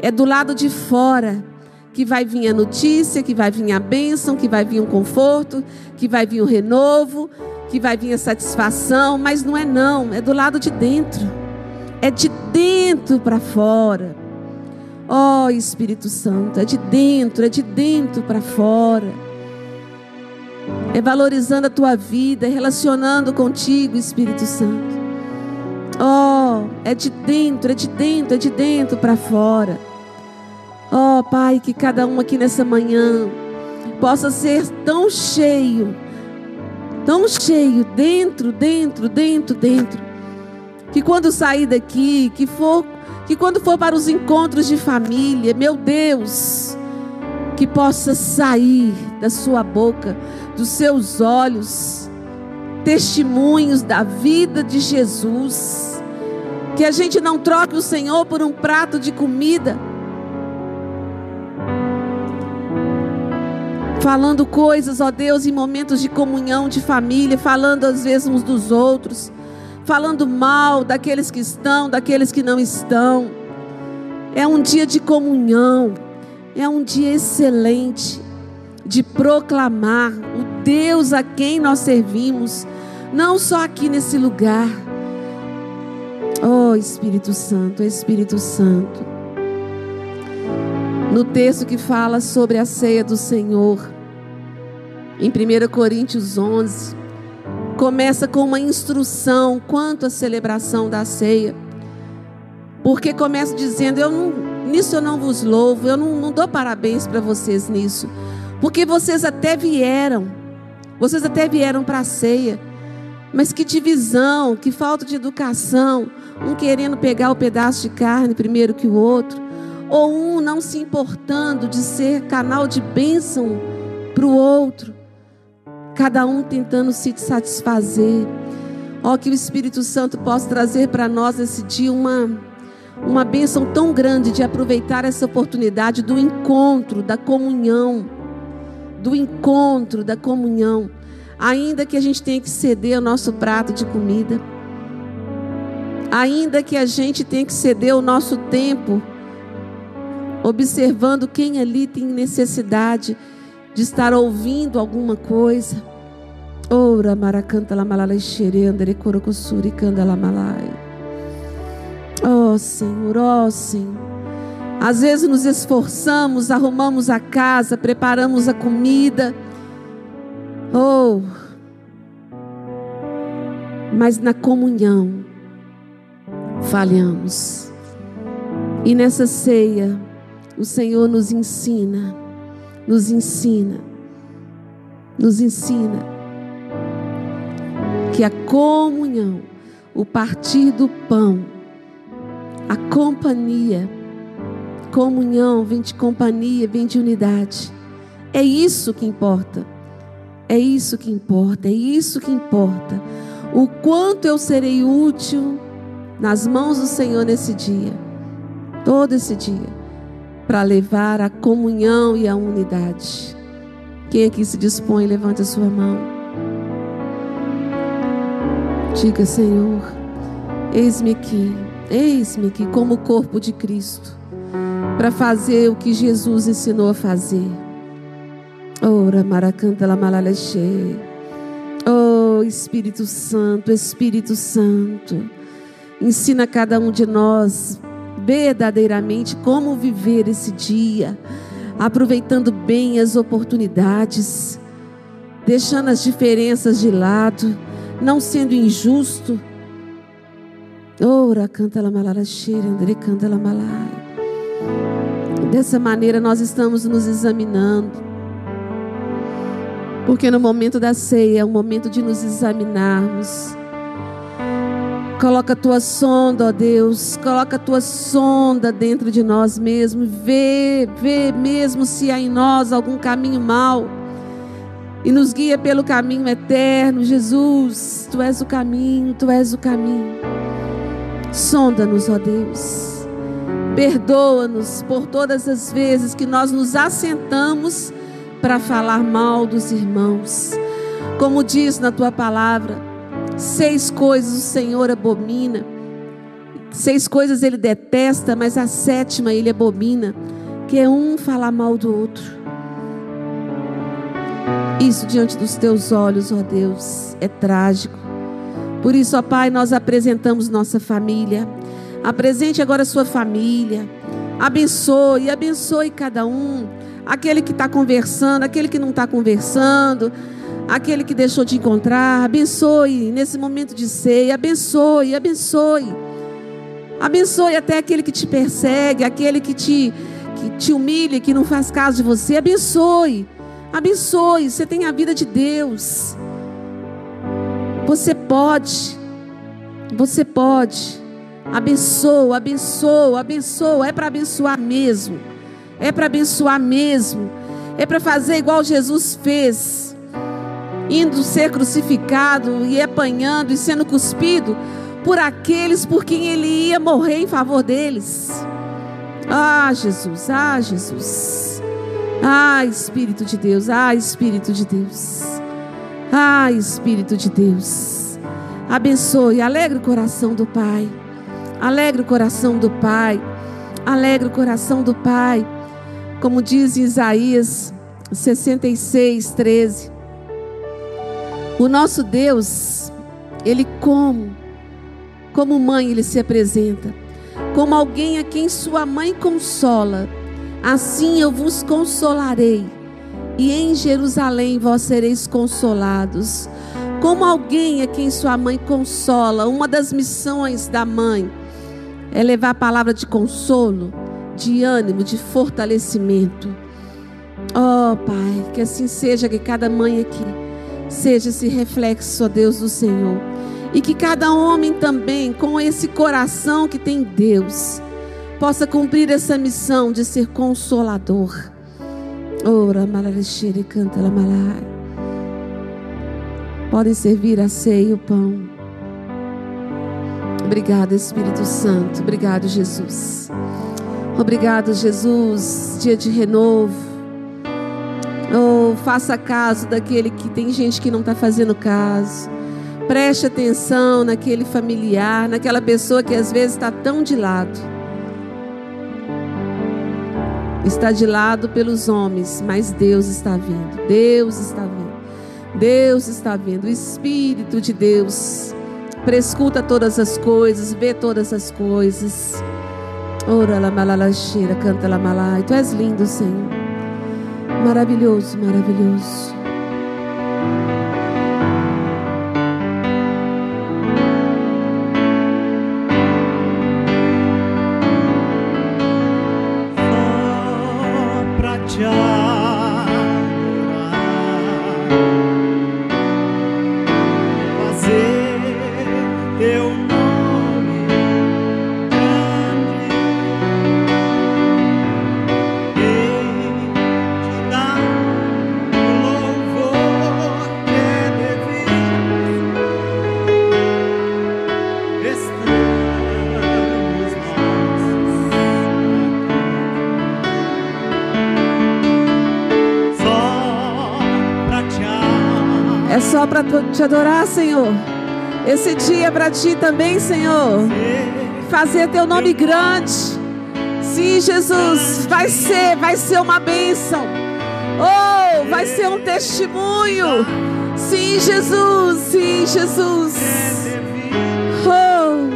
é do lado de fora que vai vir a notícia, que vai vir a bênção, que vai vir um conforto, que vai vir o um renovo, que vai vir a satisfação, mas não é não, é do lado de dentro. É de dentro para fora. Ó oh, Espírito Santo, é de dentro, é de dentro para fora. É valorizando a tua vida, é relacionando contigo, Espírito Santo. Oh, é de dentro, é de dentro, é de dentro para fora. Oh, Pai, que cada um aqui nessa manhã possa ser tão cheio tão cheio dentro, dentro, dentro, dentro, que quando sair daqui, que for, que quando for para os encontros de família, meu Deus, que possa sair da sua boca, dos seus olhos, testemunhos da vida de Jesus. Que a gente não troque o Senhor por um prato de comida falando coisas, ó Deus, em momentos de comunhão, de família, falando às vezes uns dos outros, falando mal daqueles que estão, daqueles que não estão. É um dia de comunhão, é um dia excelente de proclamar o Deus a quem nós servimos, não só aqui nesse lugar. Oh Espírito Santo, Espírito Santo no texto que fala sobre a ceia do Senhor, em 1 Coríntios 11, começa com uma instrução quanto à celebração da ceia. Porque começa dizendo: eu não, Nisso eu não vos louvo, eu não, não dou parabéns para vocês nisso. Porque vocês até vieram, vocês até vieram para a ceia. Mas que divisão, que falta de educação, um querendo pegar o pedaço de carne primeiro que o outro ou um não se importando de ser canal de bênção para o outro, cada um tentando se satisfazer. Ó, que o Espírito Santo possa trazer para nós esse dia uma, uma bênção tão grande de aproveitar essa oportunidade do encontro, da comunhão, do encontro, da comunhão, ainda que a gente tenha que ceder o nosso prato de comida, ainda que a gente tenha que ceder o nosso tempo observando quem ali tem necessidade de estar ouvindo alguma coisa. Ora, maracanta la malala xerendere corocosuri canda la malai. Oh, Senhor, oh, Senhor. Às vezes nos esforçamos, arrumamos a casa, preparamos a comida. Oh, mas na comunhão falhamos. E nessa ceia, o Senhor nos ensina, nos ensina, nos ensina que a comunhão, o partir do pão, a companhia, comunhão vem de companhia, vem de unidade. É isso que importa. É isso que importa, é isso que importa. o quanto eu serei útil nas mãos do Senhor nesse dia, todo esse dia, para levar a comunhão e a unidade. Quem aqui se dispõe, levante a sua mão. Diga, Senhor, eis-me aqui, eis-me aqui como corpo de Cristo, para fazer o que Jesus ensinou a fazer. Ora, maracanta la malaleche. Oh, Espírito Santo, Espírito Santo, ensina cada um de nós verdadeiramente como viver esse dia, aproveitando bem as oportunidades, deixando as diferenças de lado, não sendo injusto. Ora, canta la malala cheira, André canta la malai. Dessa maneira nós estamos nos examinando porque no momento da ceia é o momento de nos examinarmos. Coloca a tua sonda, ó Deus, coloca a tua sonda dentro de nós mesmos, vê, vê mesmo se há em nós algum caminho mau e nos guia pelo caminho eterno, Jesus. Tu és o caminho, tu és o caminho. Sonda-nos, ó Deus. Perdoa-nos por todas as vezes que nós nos assentamos para falar mal dos irmãos. Como diz na tua palavra, seis coisas o Senhor abomina, seis coisas ele detesta, mas a sétima ele abomina, que é um falar mal do outro. Isso diante dos teus olhos, ó Deus, é trágico. Por isso, ó Pai, nós apresentamos nossa família. Apresente agora a sua família. Abençoe, abençoe cada um aquele que está conversando, aquele que não está conversando, aquele que deixou de encontrar. Abençoe nesse momento de ceia, abençoe, abençoe. Abençoe até aquele que te persegue, aquele que te, que te humilha, que não faz caso de você. Abençoe, abençoe. Você tem a vida de Deus. Você pode, você pode. Abençoa, abençoa, abençoa. É para abençoar mesmo é para abençoar mesmo, é para fazer igual Jesus fez, indo ser crucificado e apanhando e sendo cuspido por aqueles por quem ele ia morrer em favor deles. Ah, Jesus, ah, Jesus. Ah, Espírito de Deus, ah, Espírito de Deus. Ah, Espírito de Deus. Abençoe, alegre o coração do Pai. Alegre o coração do Pai. Alegre o coração do Pai. Como diz Isaías 66, 13. O nosso Deus, Ele como, como mãe, Ele se apresenta. Como alguém a quem sua mãe consola, assim eu vos consolarei. E em Jerusalém vós sereis consolados. Como alguém a quem sua mãe consola, uma das missões da mãe é levar a palavra de consolo de ânimo, de fortalecimento. Oh, Pai, que assim seja, que cada mãe aqui seja esse reflexo, ó Deus do Senhor. E que cada homem também, com esse coração que tem Deus, possa cumprir essa missão de ser consolador. Ora, canta. Podem servir a ceia e o pão. Obrigado, Espírito Santo. Obrigado, Jesus. Obrigado, Jesus. Dia de renovo. Oh, faça caso daquele que tem gente que não está fazendo caso. Preste atenção naquele familiar, naquela pessoa que às vezes está tão de lado. Está de lado pelos homens, mas Deus está vendo. Deus está vendo. Deus está vendo. O Espírito de Deus prescuta todas as coisas, vê todas as coisas. Ora la malalacheira, canta la malai. Tu és lindo, Senhor. Maravilhoso, maravilhoso. Te adorar, Senhor. Esse dia é para ti também, Senhor. Fazer teu nome grande. Sim, Jesus, vai ser, vai ser uma bênção. Oh, vai ser um testemunho. Sim, Jesus, sim, Jesus. Oh.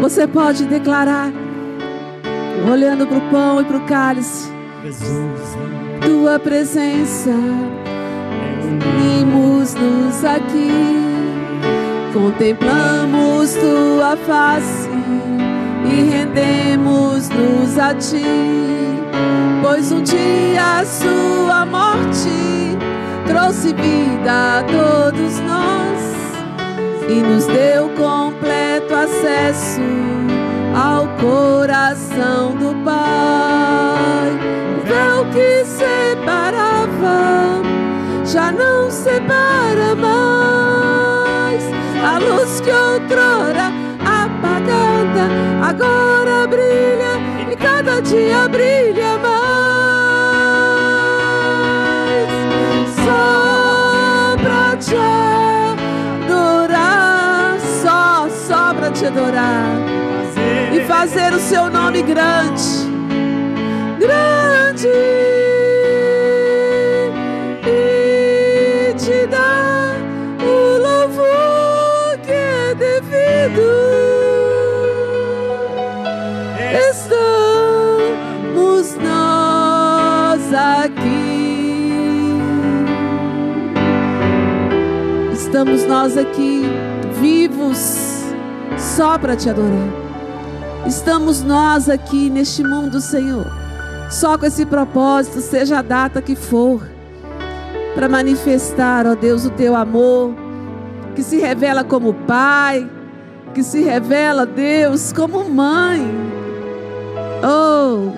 Você pode declarar, olhando para o pão e para o cálice, tua presença, unimos-nos aqui, contemplamos tua face e rendemos-nos a ti, pois um dia a sua morte trouxe vida a todos nós e nos deu completo acesso ao coração do Pai. Já não separa mais. A luz que outrora apagada agora brilha e cada dia brilha mais. Só pra te adorar, só, só pra te adorar e fazer o seu nome grande, Estamos nós aqui vivos só para te adorar. Estamos nós aqui neste mundo, Senhor, só com esse propósito, seja a data que for, para manifestar, ó Deus, o teu amor, que se revela como Pai, que se revela, Deus, como Mãe. Oh,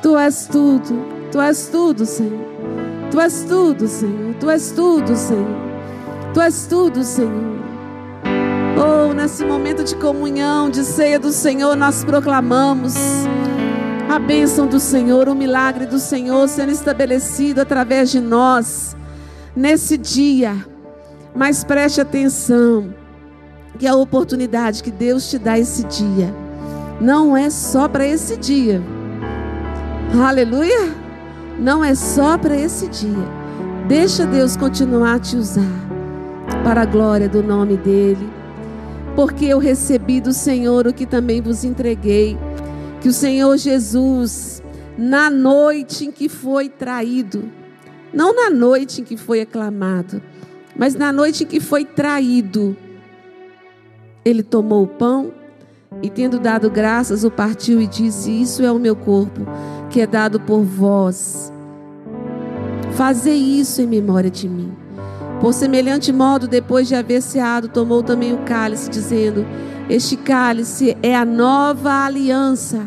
Tu és tudo, Tu és tudo, Senhor. Tu és tudo, Senhor. Tu és tudo, Senhor. Tu és tudo, Senhor. Oh, nesse momento de comunhão, de ceia do Senhor, nós proclamamos a bênção do Senhor, o milagre do Senhor sendo estabelecido através de nós nesse dia. Mas preste atenção, que a oportunidade que Deus te dá esse dia não é só para esse dia. Aleluia! Não é só para esse dia. Deixa Deus continuar a te usar para a glória do nome dEle. Porque eu recebi do Senhor o que também vos entreguei. Que o Senhor Jesus, na noite em que foi traído, não na noite em que foi aclamado, mas na noite em que foi traído, ele tomou o pão e, tendo dado graças, o partiu e disse: Isso é o meu corpo, que é dado por vós. Fazei isso em memória de mim. Por semelhante modo, depois de haver ceado, tomou também o cálice, dizendo: Este cálice é a nova aliança.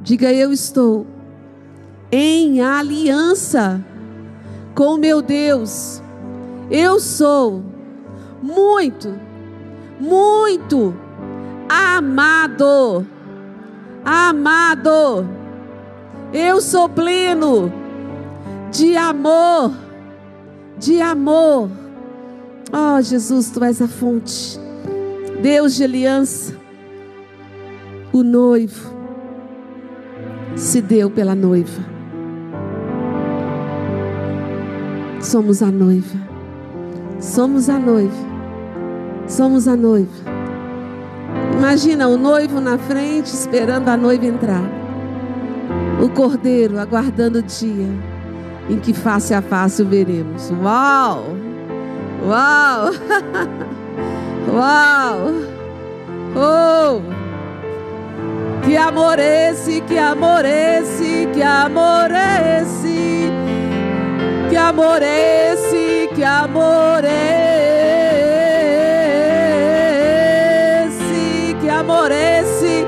Diga eu estou em aliança com meu Deus. Eu sou muito, muito amado. Amado. Eu sou pleno de amor. De amor. Oh, Jesus, tu és a fonte. Deus de aliança. O noivo se deu pela noiva. Somos a noiva. Somos a noiva. Somos a noiva. Imagina o noivo na frente esperando a noiva entrar. O cordeiro aguardando o dia em que face a face o veremos. Uau! Uau! Uau! Oh! Que amor esse, que amor esse, que amor esse, que amor esse, que amor esse, que amor esse,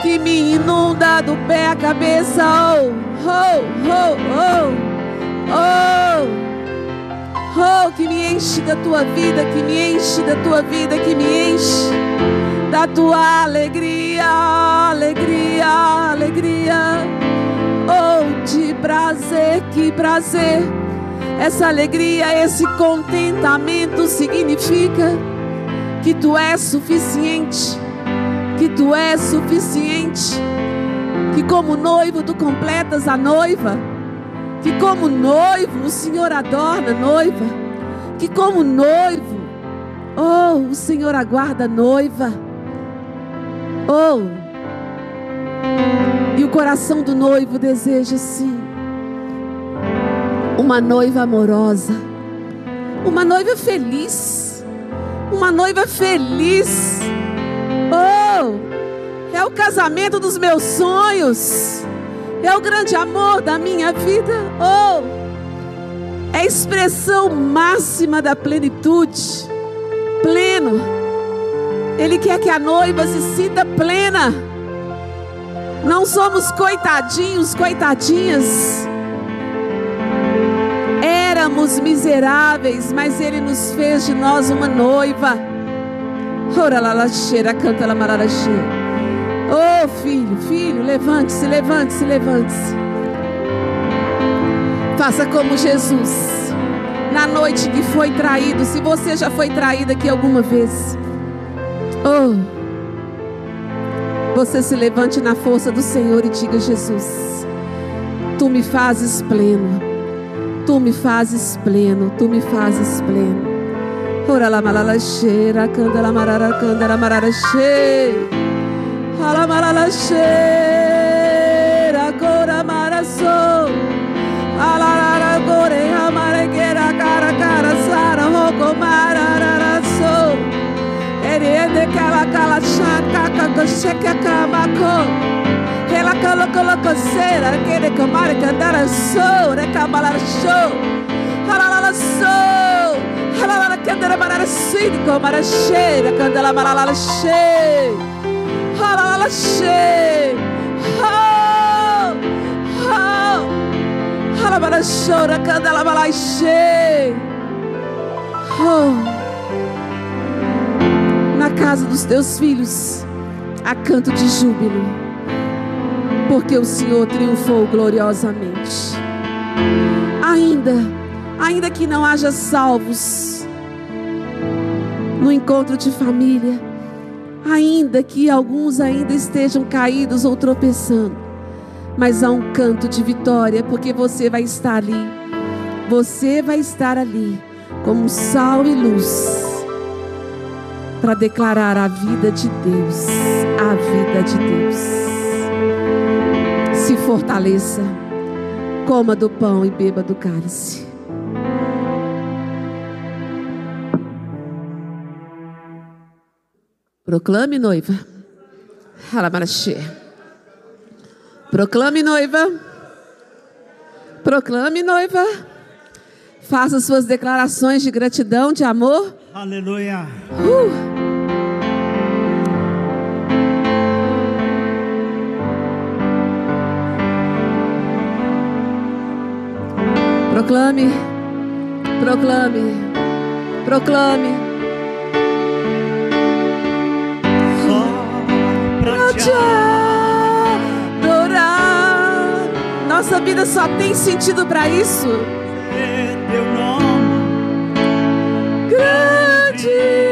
que me inunda do pé à cabeça, oh, oh, oh, oh, oh, oh, que me enche da tua vida, que me enche da tua vida, que me enche da tua alegria, alegria, alegria. Oh, de prazer, que prazer. Essa alegria, esse contentamento significa que tu és suficiente, que tu és suficiente, que como noivo tu completas a noiva, que como noivo o Senhor adorna noiva, que como noivo, oh, o Senhor aguarda noiva, oh, e o coração do noivo deseja sim uma noiva amorosa, uma noiva feliz, uma noiva feliz. Oh, é o casamento dos meus sonhos, é o grande amor da minha vida. Oh, é a expressão máxima da plenitude, pleno. Ele quer que a noiva se sinta plena. Não somos coitadinhos, coitadinhas éramos miseráveis, mas Ele nos fez de nós uma noiva. Ora lá, lá cheira, canta lá, mararaxê. Oh, filho, filho, levante-se, levante-se, levante-se. Faça como Jesus, na noite que foi traído. Se você já foi traído aqui alguma vez, oh, você se levante na força do Senhor e diga: Jesus, tu me fazes pleno. Tu me fazes pleno, tu me fazes pleno. Ora la malala cheira, canda la marara, canda la marara cheira. Cheira, candela marala cheia. Chora, candela marala cheia. Oh. Na casa dos teus filhos, há canto de júbilo porque o Senhor triunfou gloriosamente. Ainda, ainda que não haja salvos no encontro de família, ainda que alguns ainda estejam caídos ou tropeçando, mas há um canto de vitória, porque você vai estar ali. Você vai estar ali como sal e luz para declarar a vida de Deus, a vida de Deus se fortaleça, coma do pão e beba do cálice. Proclame, noiva. Proclame, noiva. Proclame, noiva. Faça suas declarações de gratidão, de amor. Aleluia. Uh. Proclame, proclame, proclame. Nossa vida só tem sentido para isso. É teu nome Grande.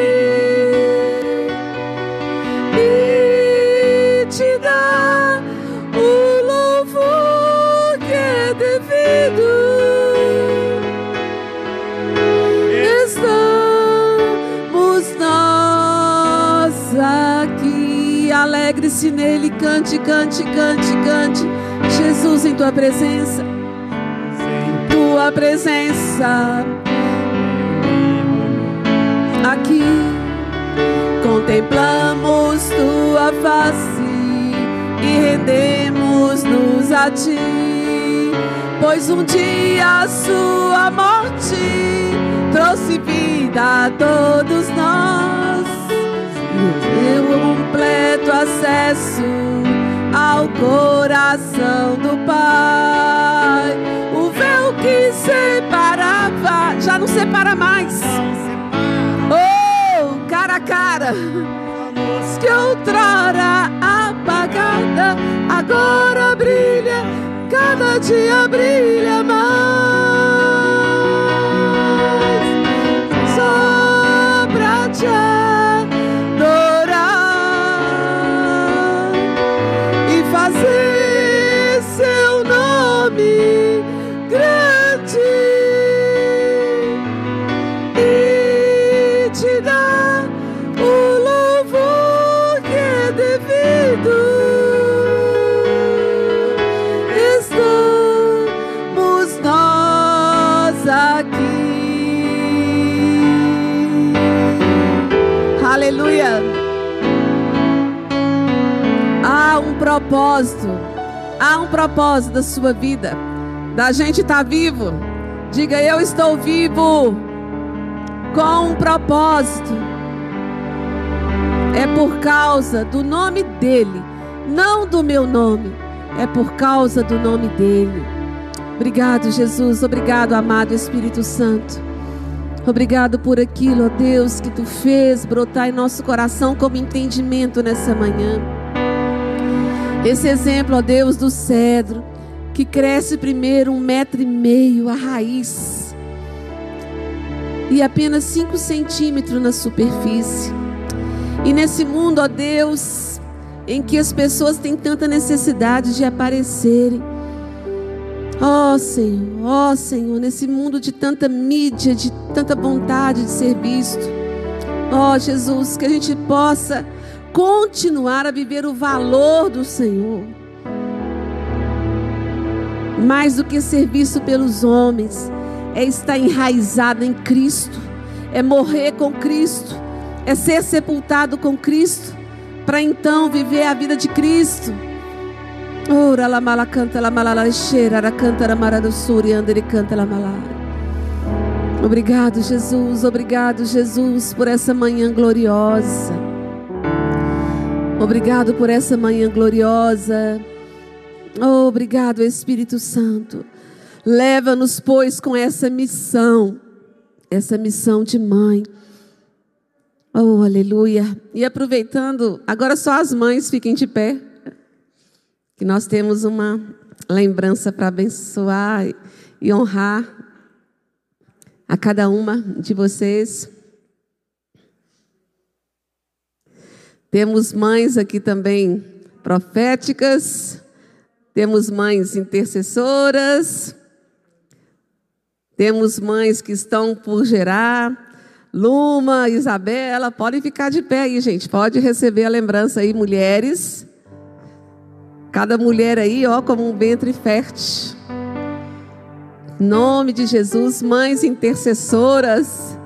Alegre-se nele, cante, cante, cante, cante. Jesus em tua presença, sem tua presença. Aqui contemplamos tua face e rendemos-nos a ti, pois um dia a sua morte trouxe vida a todos nós. Deu completo acesso ao coração do Pai. O véu que separava já não separa mais. Oh, cara a cara, que outrora apagada agora brilha cada dia brilha mais. Propósito. Há um propósito da sua vida. Da gente estar vivo. Diga, eu estou vivo com um propósito. É por causa do nome dele, não do meu nome. É por causa do nome dele. Obrigado, Jesus. Obrigado, amado Espírito Santo. Obrigado por aquilo, ó Deus, que tu fez brotar em nosso coração como entendimento nessa manhã. Esse exemplo, ó Deus, do cedro, que cresce primeiro um metro e meio a raiz e apenas cinco centímetros na superfície. E nesse mundo, ó Deus, em que as pessoas têm tanta necessidade de aparecerem. Ó Senhor, ó Senhor, nesse mundo de tanta mídia, de tanta vontade de ser visto. Ó Jesus, que a gente possa continuar a viver o valor do Senhor. Mais do que ser visto pelos homens, é estar enraizado em Cristo, é morrer com Cristo, é ser sepultado com Cristo, para então viver a vida de Cristo. Ora la mala canta la malala cheira, ara canta la mara do sur e andere canta la malala. Obrigado, Jesus, obrigado, Jesus, por essa manhã gloriosa. Obrigado por essa manhã gloriosa. Oh, obrigado, Espírito Santo. Leva-nos, pois, com essa missão, essa missão de mãe. Oh, aleluia. E aproveitando, agora só as mães fiquem de pé, que nós temos uma lembrança para abençoar e honrar a cada uma de vocês. Temos mães aqui também proféticas, temos mães intercessoras, temos mães que estão por gerar. Luma, Isabela, podem ficar de pé aí, gente. Pode receber a lembrança aí, mulheres. Cada mulher aí, ó, como um ventre fértil. Em nome de Jesus, mães intercessoras.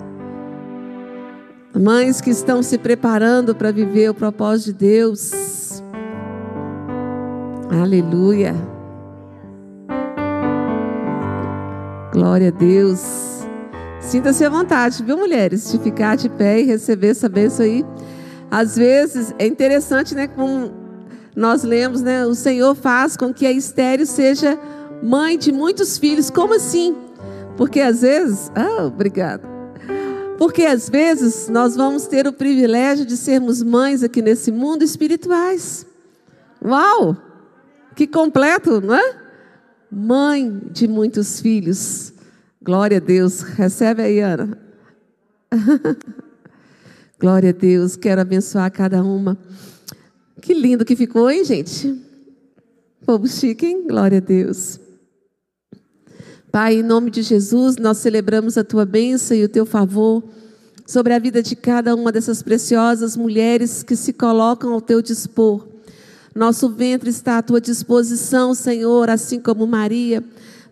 Mães que estão se preparando para viver o propósito de Deus. Aleluia. Glória a Deus. Sinta-se à vontade, viu, mulheres, de ficar de pé e receber essa bênção aí. Às vezes é interessante, né, como nós lemos, né, o Senhor faz com que a estéreo seja mãe de muitos filhos. Como assim? Porque às vezes, ah, obrigado. Porque às vezes nós vamos ter o privilégio de sermos mães aqui nesse mundo espirituais. Uau! Que completo, não é? Mãe de muitos filhos. Glória a Deus. Recebe aí, Ana. Glória a Deus. Quero abençoar cada uma. Que lindo que ficou, hein, gente? Povo chique, hein? Glória a Deus. Pai, em nome de Jesus, nós celebramos a tua bênção e o teu favor sobre a vida de cada uma dessas preciosas mulheres que se colocam ao teu dispor. Nosso ventre está à tua disposição, Senhor, assim como Maria,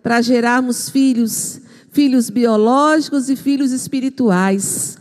para gerarmos filhos, filhos biológicos e filhos espirituais.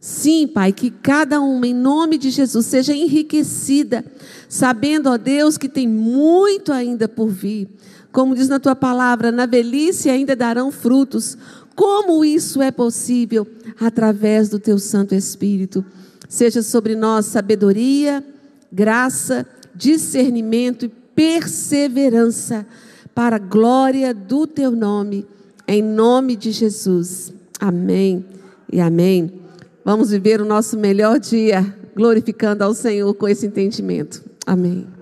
Sim, Pai, que cada uma, em nome de Jesus, seja enriquecida, sabendo, ó Deus, que tem muito ainda por vir. Como diz na tua palavra, na velhice ainda darão frutos. Como isso é possível? Através do teu Santo Espírito. Seja sobre nós sabedoria, graça, discernimento e perseverança para a glória do teu nome, em nome de Jesus. Amém e amém. Vamos viver o nosso melhor dia glorificando ao Senhor com esse entendimento. Amém.